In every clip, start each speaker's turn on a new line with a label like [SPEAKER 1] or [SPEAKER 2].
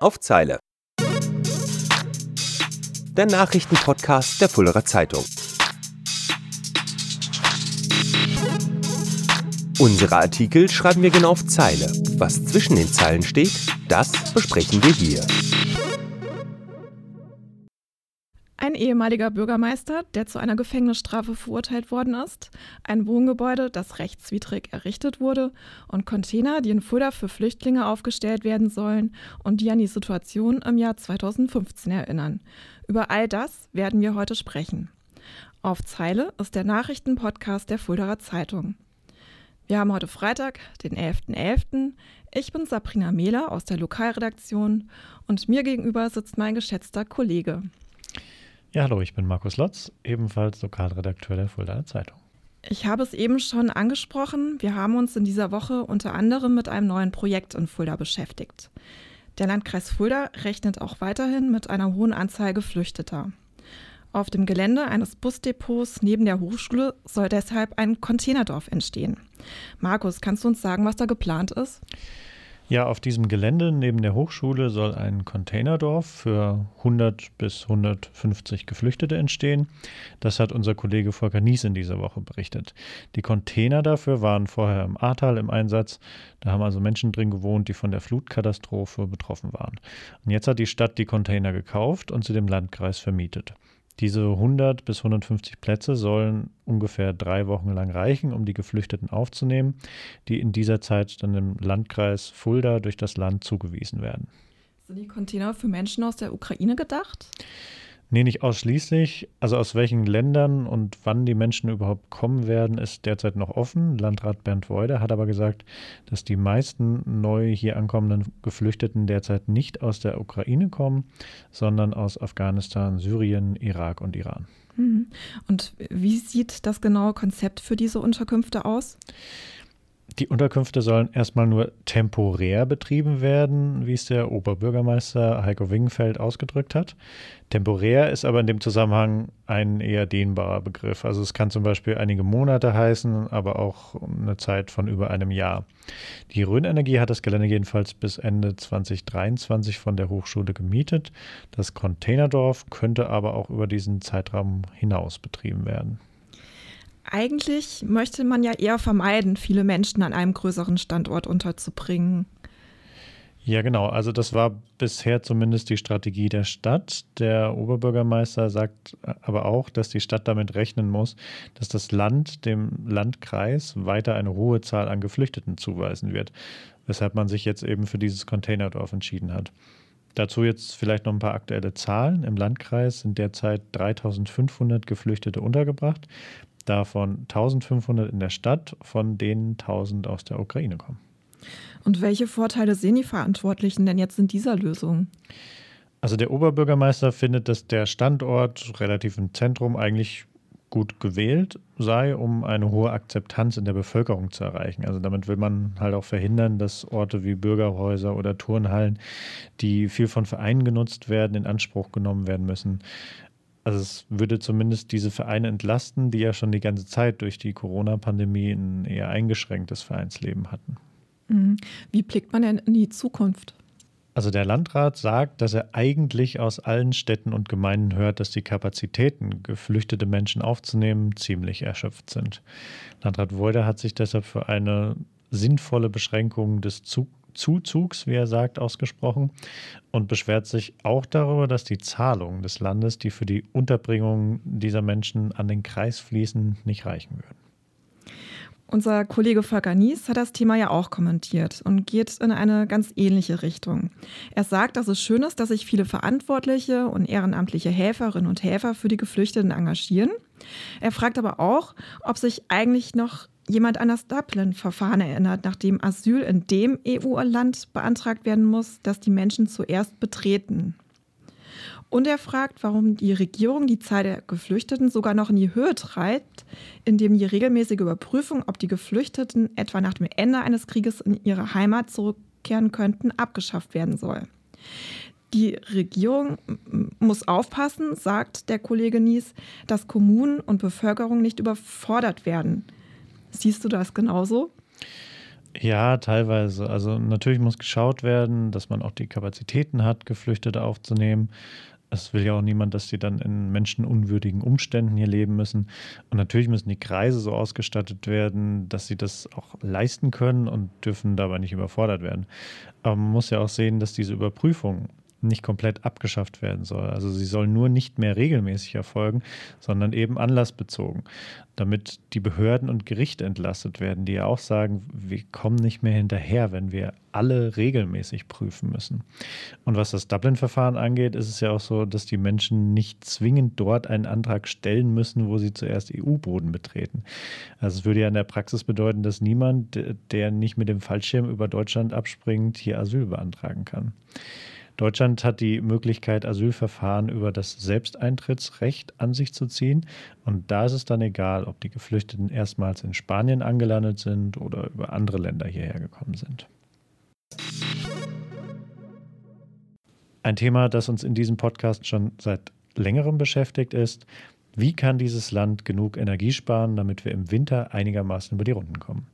[SPEAKER 1] auf Zeile. Der Nachrichtenpodcast der Fullerer Zeitung. Unsere Artikel schreiben wir genau auf Zeile. Was zwischen den Zeilen steht, das besprechen wir hier.
[SPEAKER 2] Ehemaliger Bürgermeister, der zu einer Gefängnisstrafe verurteilt worden ist, ein Wohngebäude, das rechtswidrig errichtet wurde und Container, die in Fulda für Flüchtlinge aufgestellt werden sollen und die an die Situation im Jahr 2015 erinnern. Über all das werden wir heute sprechen. Auf Zeile ist der Nachrichtenpodcast der Fuldaer Zeitung. Wir haben heute Freitag, den 11.11. .11. Ich bin Sabrina Mehler aus der Lokalredaktion und mir gegenüber sitzt mein geschätzter Kollege.
[SPEAKER 3] Ja, hallo, ich bin Markus Lotz, ebenfalls Lokalredakteur der Fuldaer Zeitung.
[SPEAKER 2] Ich habe es eben schon angesprochen. Wir haben uns in dieser Woche unter anderem mit einem neuen Projekt in Fulda beschäftigt. Der Landkreis Fulda rechnet auch weiterhin mit einer hohen Anzahl Geflüchteter. Auf dem Gelände eines Busdepots neben der Hochschule soll deshalb ein Containerdorf entstehen. Markus, kannst du uns sagen, was da geplant ist?
[SPEAKER 3] Ja, auf diesem Gelände neben der Hochschule soll ein Containerdorf für 100 bis 150 Geflüchtete entstehen. Das hat unser Kollege Volker Nies in dieser Woche berichtet. Die Container dafür waren vorher im Ahrtal im Einsatz. Da haben also Menschen drin gewohnt, die von der Flutkatastrophe betroffen waren. Und jetzt hat die Stadt die Container gekauft und sie dem Landkreis vermietet. Diese 100 bis 150 Plätze sollen ungefähr drei Wochen lang reichen, um die Geflüchteten aufzunehmen, die in dieser Zeit dann im Landkreis Fulda durch das Land zugewiesen werden.
[SPEAKER 2] Sind die Container für Menschen aus der Ukraine gedacht?
[SPEAKER 3] Nee, nicht ausschließlich. Also aus welchen Ländern und wann die Menschen überhaupt kommen werden, ist derzeit noch offen. Landrat Bernd Woide hat aber gesagt, dass die meisten neu hier ankommenden Geflüchteten derzeit nicht aus der Ukraine kommen, sondern aus Afghanistan, Syrien, Irak und Iran.
[SPEAKER 2] Mhm. Und wie sieht das genaue Konzept für diese Unterkünfte aus?
[SPEAKER 3] Die Unterkünfte sollen erstmal nur temporär betrieben werden, wie es der Oberbürgermeister Heiko Wingenfeld ausgedrückt hat. Temporär ist aber in dem Zusammenhang ein eher dehnbarer Begriff. Also es kann zum Beispiel einige Monate heißen, aber auch eine Zeit von über einem Jahr. Die Rhön-Energie hat das Gelände jedenfalls bis Ende 2023 von der Hochschule gemietet. Das Containerdorf könnte aber auch über diesen Zeitraum hinaus betrieben werden.
[SPEAKER 2] Eigentlich möchte man ja eher vermeiden, viele Menschen an einem größeren Standort unterzubringen.
[SPEAKER 3] Ja, genau. Also das war bisher zumindest die Strategie der Stadt. Der Oberbürgermeister sagt aber auch, dass die Stadt damit rechnen muss, dass das Land dem Landkreis weiter eine hohe Zahl an Geflüchteten zuweisen wird, weshalb man sich jetzt eben für dieses Containerdorf entschieden hat. Dazu jetzt vielleicht noch ein paar aktuelle Zahlen. Im Landkreis sind derzeit 3500 Geflüchtete untergebracht davon 1500 in der Stadt, von denen 1000 aus der Ukraine kommen.
[SPEAKER 2] Und welche Vorteile sehen die Verantwortlichen denn jetzt in dieser Lösung?
[SPEAKER 3] Also der Oberbürgermeister findet, dass der Standort relativ im Zentrum eigentlich gut gewählt sei, um eine hohe Akzeptanz in der Bevölkerung zu erreichen. Also damit will man halt auch verhindern, dass Orte wie Bürgerhäuser oder Turnhallen, die viel von Vereinen genutzt werden, in Anspruch genommen werden müssen. Also es würde zumindest diese Vereine entlasten, die ja schon die ganze Zeit durch die Corona-Pandemie ein eher eingeschränktes Vereinsleben hatten.
[SPEAKER 2] Mhm. Wie blickt man denn in die Zukunft?
[SPEAKER 3] Also der Landrat sagt, dass er eigentlich aus allen Städten und Gemeinden hört, dass die Kapazitäten, geflüchtete Menschen aufzunehmen, ziemlich erschöpft sind. Landrat Woide hat sich deshalb für eine sinnvolle Beschränkung des Zug Zuzugs, wie er sagt, ausgesprochen und beschwert sich auch darüber, dass die Zahlungen des Landes, die für die Unterbringung dieser Menschen an den Kreis fließen, nicht reichen würden.
[SPEAKER 2] Unser Kollege Volker Nies hat das Thema ja auch kommentiert und geht in eine ganz ähnliche Richtung. Er sagt, dass es schön ist, dass sich viele verantwortliche und ehrenamtliche Helferinnen und Helfer für die Geflüchteten engagieren. Er fragt aber auch, ob sich eigentlich noch jemand an das Dublin-Verfahren erinnert, nachdem Asyl in dem EU-Land beantragt werden muss, das die Menschen zuerst betreten. Und er fragt, warum die Regierung die Zahl der Geflüchteten sogar noch in die Höhe treibt, indem die regelmäßige Überprüfung, ob die Geflüchteten etwa nach dem Ende eines Krieges in ihre Heimat zurückkehren könnten, abgeschafft werden soll. Die Regierung muss aufpassen, sagt der Kollege Nies, dass Kommunen und Bevölkerung nicht überfordert werden. Siehst du das genauso?
[SPEAKER 3] Ja, teilweise. Also natürlich muss geschaut werden, dass man auch die Kapazitäten hat, Geflüchtete aufzunehmen. Es will ja auch niemand, dass die dann in menschenunwürdigen Umständen hier leben müssen. Und natürlich müssen die Kreise so ausgestattet werden, dass sie das auch leisten können und dürfen dabei nicht überfordert werden. Aber man muss ja auch sehen, dass diese Überprüfung nicht komplett abgeschafft werden soll. Also sie soll nur nicht mehr regelmäßig erfolgen, sondern eben anlassbezogen, damit die Behörden und Gerichte entlastet werden, die ja auch sagen, wir kommen nicht mehr hinterher, wenn wir alle regelmäßig prüfen müssen. Und was das Dublin-Verfahren angeht, ist es ja auch so, dass die Menschen nicht zwingend dort einen Antrag stellen müssen, wo sie zuerst EU-Boden betreten. Also es würde ja in der Praxis bedeuten, dass niemand, der nicht mit dem Fallschirm über Deutschland abspringt, hier Asyl beantragen kann. Deutschland hat die Möglichkeit, Asylverfahren über das Selbsteintrittsrecht an sich zu ziehen. Und da ist es dann egal, ob die Geflüchteten erstmals in Spanien angelandet sind oder über andere Länder hierher gekommen sind. Ein Thema, das uns in diesem Podcast schon seit längerem beschäftigt, ist, wie kann dieses Land genug Energie sparen, damit wir im Winter einigermaßen über die Runden kommen?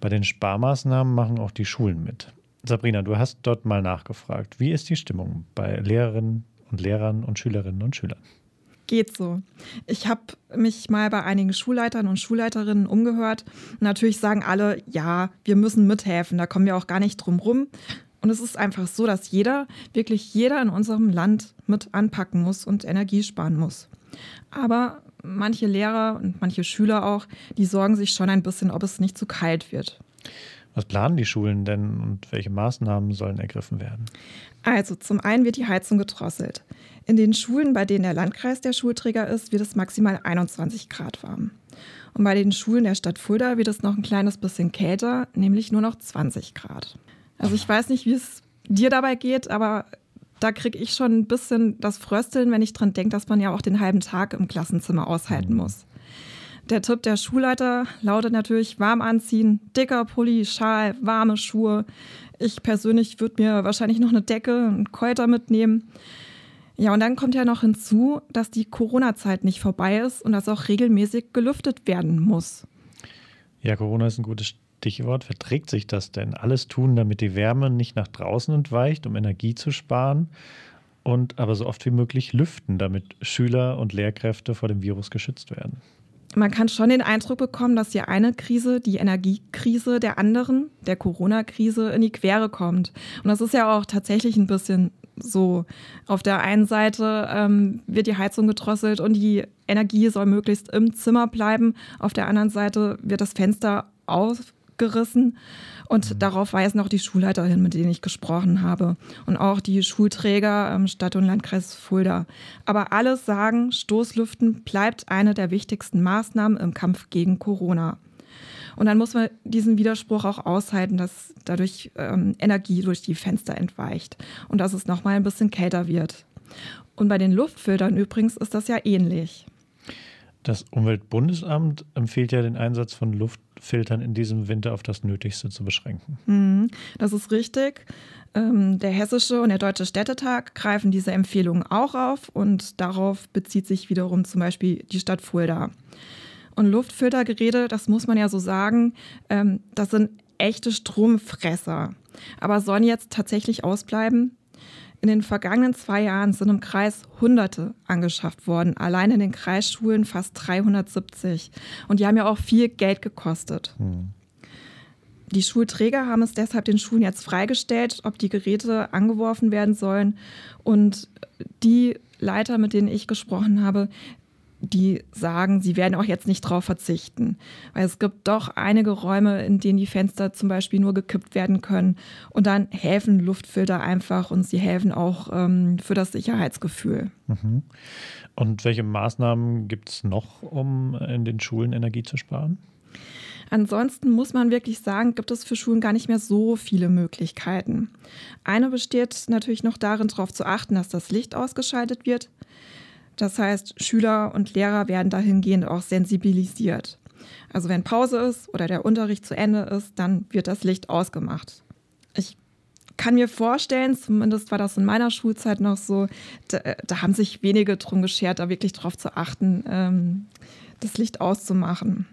[SPEAKER 3] Bei den Sparmaßnahmen machen auch die Schulen mit. Sabrina, du hast dort mal nachgefragt. Wie ist die Stimmung bei Lehrerinnen und Lehrern und Schülerinnen und Schülern?
[SPEAKER 2] Geht so. Ich habe mich mal bei einigen Schulleitern und Schulleiterinnen umgehört. Natürlich sagen alle, ja, wir müssen mithelfen, da kommen wir auch gar nicht drum rum. Und es ist einfach so, dass jeder, wirklich jeder in unserem Land mit anpacken muss und Energie sparen muss. Aber manche Lehrer und manche Schüler auch, die sorgen sich schon ein bisschen, ob es nicht zu kalt wird.
[SPEAKER 3] Was planen die Schulen denn und welche Maßnahmen sollen ergriffen werden?
[SPEAKER 2] Also zum einen wird die Heizung gedrosselt. In den Schulen, bei denen der Landkreis der Schulträger ist, wird es maximal 21 Grad warm. Und bei den Schulen der Stadt Fulda wird es noch ein kleines bisschen kälter, nämlich nur noch 20 Grad. Also ich weiß nicht, wie es dir dabei geht, aber da kriege ich schon ein bisschen das Frösteln, wenn ich dran denke, dass man ja auch den halben Tag im Klassenzimmer aushalten mhm. muss. Der Tipp der Schulleiter lautet natürlich warm anziehen, dicker Pulli, Schal, warme Schuhe. Ich persönlich würde mir wahrscheinlich noch eine Decke, einen Keuter mitnehmen. Ja, und dann kommt ja noch hinzu, dass die Corona-Zeit nicht vorbei ist und dass auch regelmäßig gelüftet werden muss.
[SPEAKER 3] Ja, Corona ist ein gutes Stichwort. Verträgt sich das denn? Alles tun, damit die Wärme nicht nach draußen entweicht, um Energie zu sparen? Und aber so oft wie möglich lüften, damit Schüler und Lehrkräfte vor dem Virus geschützt werden
[SPEAKER 2] man kann schon den Eindruck bekommen, dass hier eine Krise, die Energiekrise der anderen, der Corona-Krise, in die Quere kommt. Und das ist ja auch tatsächlich ein bisschen so. Auf der einen Seite ähm, wird die Heizung gedrosselt und die Energie soll möglichst im Zimmer bleiben. Auf der anderen Seite wird das Fenster aufgerissen. Und mhm. darauf weisen auch die Schulleiter hin, mit denen ich gesprochen habe. Und auch die Schulträger ähm, Stadt- und Landkreis Fulda. Aber alles sagen, Stoßlüften bleibt eine der wichtigsten Maßnahmen im Kampf gegen Corona. Und dann muss man diesen Widerspruch auch aushalten, dass dadurch ähm, Energie durch die Fenster entweicht und dass es nochmal ein bisschen kälter wird. Und bei den Luftfiltern übrigens ist das ja ähnlich.
[SPEAKER 3] Das Umweltbundesamt empfiehlt ja den Einsatz von Luftfiltern in diesem Winter auf das Nötigste zu beschränken.
[SPEAKER 2] Mhm, das ist richtig. Ähm, der Hessische und der Deutsche Städtetag greifen diese Empfehlungen auch auf und darauf bezieht sich wiederum zum Beispiel die Stadt Fulda. Und Luftfiltergeräte, das muss man ja so sagen, ähm, das sind echte Stromfresser. Aber sollen jetzt tatsächlich ausbleiben? In den vergangenen zwei Jahren sind im Kreis Hunderte angeschafft worden, allein in den Kreisschulen fast 370. Und die haben ja auch viel Geld gekostet. Hm. Die Schulträger haben es deshalb den Schulen jetzt freigestellt, ob die Geräte angeworfen werden sollen. Und die Leiter, mit denen ich gesprochen habe, die sagen, sie werden auch jetzt nicht darauf verzichten. Weil es gibt doch einige Räume, in denen die Fenster zum Beispiel nur gekippt werden können. Und dann helfen Luftfilter einfach und sie helfen auch ähm, für das Sicherheitsgefühl.
[SPEAKER 3] Mhm. Und welche Maßnahmen gibt es noch, um in den Schulen Energie zu sparen?
[SPEAKER 2] Ansonsten muss man wirklich sagen, gibt es für Schulen gar nicht mehr so viele Möglichkeiten. Eine besteht natürlich noch darin, darauf zu achten, dass das Licht ausgeschaltet wird. Das heißt, Schüler und Lehrer werden dahingehend auch sensibilisiert. Also wenn Pause ist oder der Unterricht zu Ende ist, dann wird das Licht ausgemacht. Ich kann mir vorstellen, zumindest war das in meiner Schulzeit noch so, da, da haben sich wenige drum geschert, da wirklich darauf zu achten, ähm, das Licht auszumachen.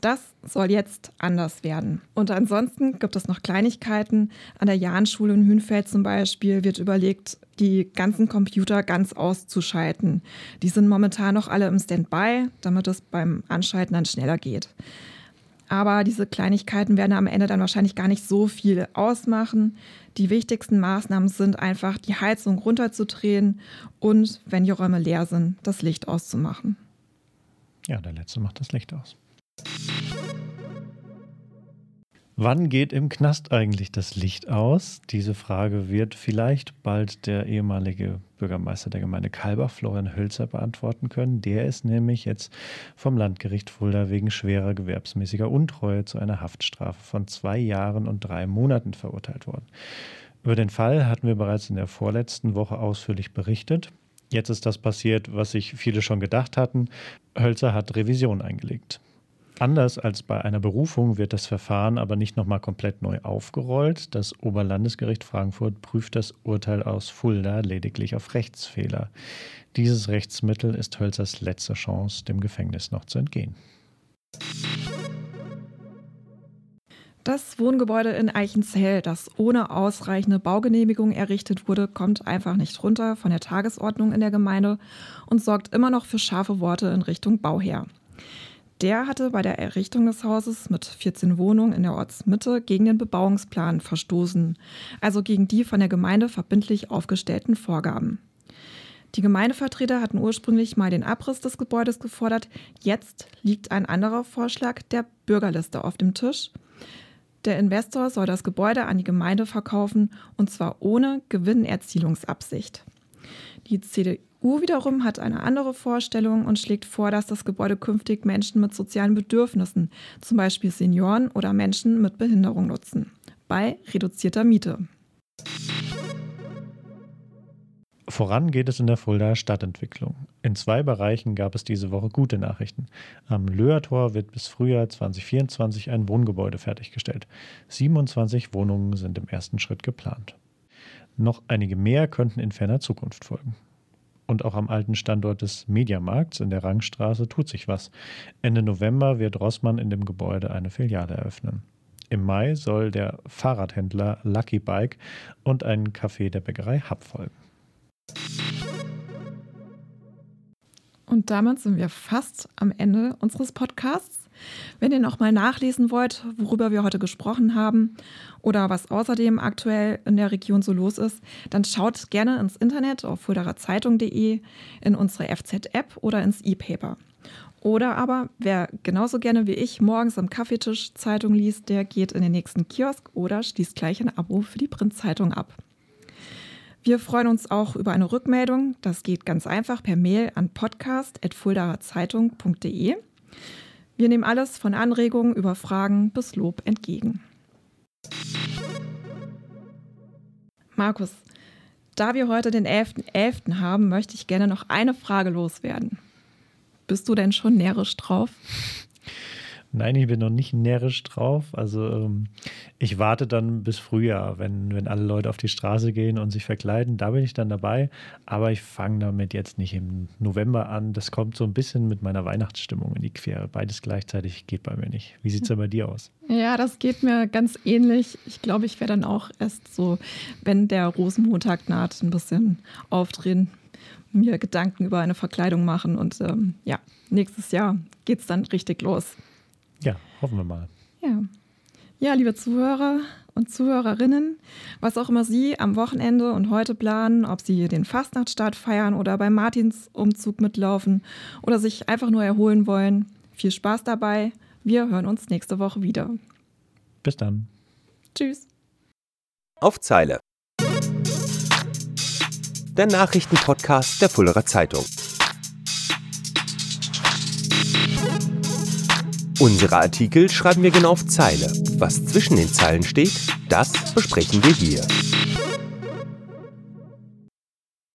[SPEAKER 2] Das soll jetzt anders werden. Und ansonsten gibt es noch Kleinigkeiten. An der Jahnschule in Hünfeld zum Beispiel wird überlegt, die ganzen Computer ganz auszuschalten. Die sind momentan noch alle im Standby, damit es beim Anschalten dann schneller geht. Aber diese Kleinigkeiten werden am Ende dann wahrscheinlich gar nicht so viel ausmachen. Die wichtigsten Maßnahmen sind einfach, die Heizung runterzudrehen und, wenn die Räume leer sind, das Licht auszumachen.
[SPEAKER 3] Ja, der letzte macht das Licht aus. Wann geht im Knast eigentlich das Licht aus? Diese Frage wird vielleicht bald der ehemalige Bürgermeister der Gemeinde Kalbach, Florian Hölzer, beantworten können. Der ist nämlich jetzt vom Landgericht Fulda wegen schwerer gewerbsmäßiger Untreue zu einer Haftstrafe von zwei Jahren und drei Monaten verurteilt worden. Über den Fall hatten wir bereits in der vorletzten Woche ausführlich berichtet. Jetzt ist das passiert, was sich viele schon gedacht hatten. Hölzer hat Revision eingelegt. Anders als bei einer Berufung wird das Verfahren aber nicht nochmal komplett neu aufgerollt. Das Oberlandesgericht Frankfurt prüft das Urteil aus Fulda lediglich auf Rechtsfehler. Dieses Rechtsmittel ist Hölzers letzte Chance, dem Gefängnis noch zu entgehen.
[SPEAKER 2] Das Wohngebäude in Eichenzell, das ohne ausreichende Baugenehmigung errichtet wurde, kommt einfach nicht runter von der Tagesordnung in der Gemeinde und sorgt immer noch für scharfe Worte in Richtung Bauherr. Der hatte bei der Errichtung des Hauses mit 14 Wohnungen in der Ortsmitte gegen den Bebauungsplan verstoßen, also gegen die von der Gemeinde verbindlich aufgestellten Vorgaben. Die Gemeindevertreter hatten ursprünglich mal den Abriss des Gebäudes gefordert. Jetzt liegt ein anderer Vorschlag der Bürgerliste auf dem Tisch. Der Investor soll das Gebäude an die Gemeinde verkaufen und zwar ohne Gewinnerzielungsabsicht. Die CDU U wiederum hat eine andere Vorstellung und schlägt vor, dass das Gebäude künftig Menschen mit sozialen Bedürfnissen, zum Beispiel Senioren oder Menschen mit Behinderung nutzen, bei reduzierter Miete.
[SPEAKER 3] Voran geht es in der Fuldaer Stadtentwicklung. In zwei Bereichen gab es diese Woche gute Nachrichten. Am Löhrtor wird bis Frühjahr 2024 ein Wohngebäude fertiggestellt. 27 Wohnungen sind im ersten Schritt geplant. Noch einige mehr könnten in ferner Zukunft folgen und auch am alten Standort des Mediamarkts in der Rangstraße tut sich was. Ende November wird Rossmann in dem Gebäude eine Filiale eröffnen. Im Mai soll der Fahrradhändler Lucky Bike und ein Café der Bäckerei Hub folgen.
[SPEAKER 2] Und damit sind wir fast am Ende unseres Podcasts. Wenn ihr noch mal nachlesen wollt, worüber wir heute gesprochen haben oder was außerdem aktuell in der Region so los ist, dann schaut gerne ins Internet auf fuldererzeitung.de, in unsere FZ-App oder ins E-Paper. Oder aber, wer genauso gerne wie ich morgens am Kaffeetisch Zeitung liest, der geht in den nächsten Kiosk oder schließt gleich ein Abo für die Printzeitung ab. Wir freuen uns auch über eine Rückmeldung. Das geht ganz einfach per Mail an podcast.fuldaerzeitung.de. Wir nehmen alles von Anregungen über Fragen bis Lob entgegen. Markus, da wir heute den 11.11. .11. haben, möchte ich gerne noch eine Frage loswerden. Bist du denn schon närrisch drauf?
[SPEAKER 3] Nein, ich bin noch nicht närrisch drauf. Also ähm, ich warte dann bis Frühjahr, wenn, wenn alle Leute auf die Straße gehen und sich verkleiden. Da bin ich dann dabei. Aber ich fange damit jetzt nicht im November an. Das kommt so ein bisschen mit meiner Weihnachtsstimmung in die Quere. Beides gleichzeitig geht bei mir nicht. Wie sieht es denn bei dir aus?
[SPEAKER 2] Ja, das geht mir ganz ähnlich. Ich glaube, ich werde dann auch erst so, wenn der Rosenmontag naht, ein bisschen aufdrehen, mir Gedanken über eine Verkleidung machen. Und ähm, ja, nächstes Jahr geht es dann richtig los.
[SPEAKER 3] Ja, hoffen wir mal.
[SPEAKER 2] Ja. Ja, liebe Zuhörer und Zuhörerinnen, was auch immer Sie am Wochenende und heute planen, ob Sie den Fastnachtsstart feiern oder beim Martinsumzug mitlaufen oder sich einfach nur erholen wollen, viel Spaß dabei. Wir hören uns nächste Woche wieder.
[SPEAKER 3] Bis dann.
[SPEAKER 2] Tschüss.
[SPEAKER 1] Auf Zeile. Der Nachrichtenpodcast der Fullerer Zeitung. Unsere Artikel schreiben wir genau auf Zeile. Was zwischen den Zeilen steht, das besprechen wir hier.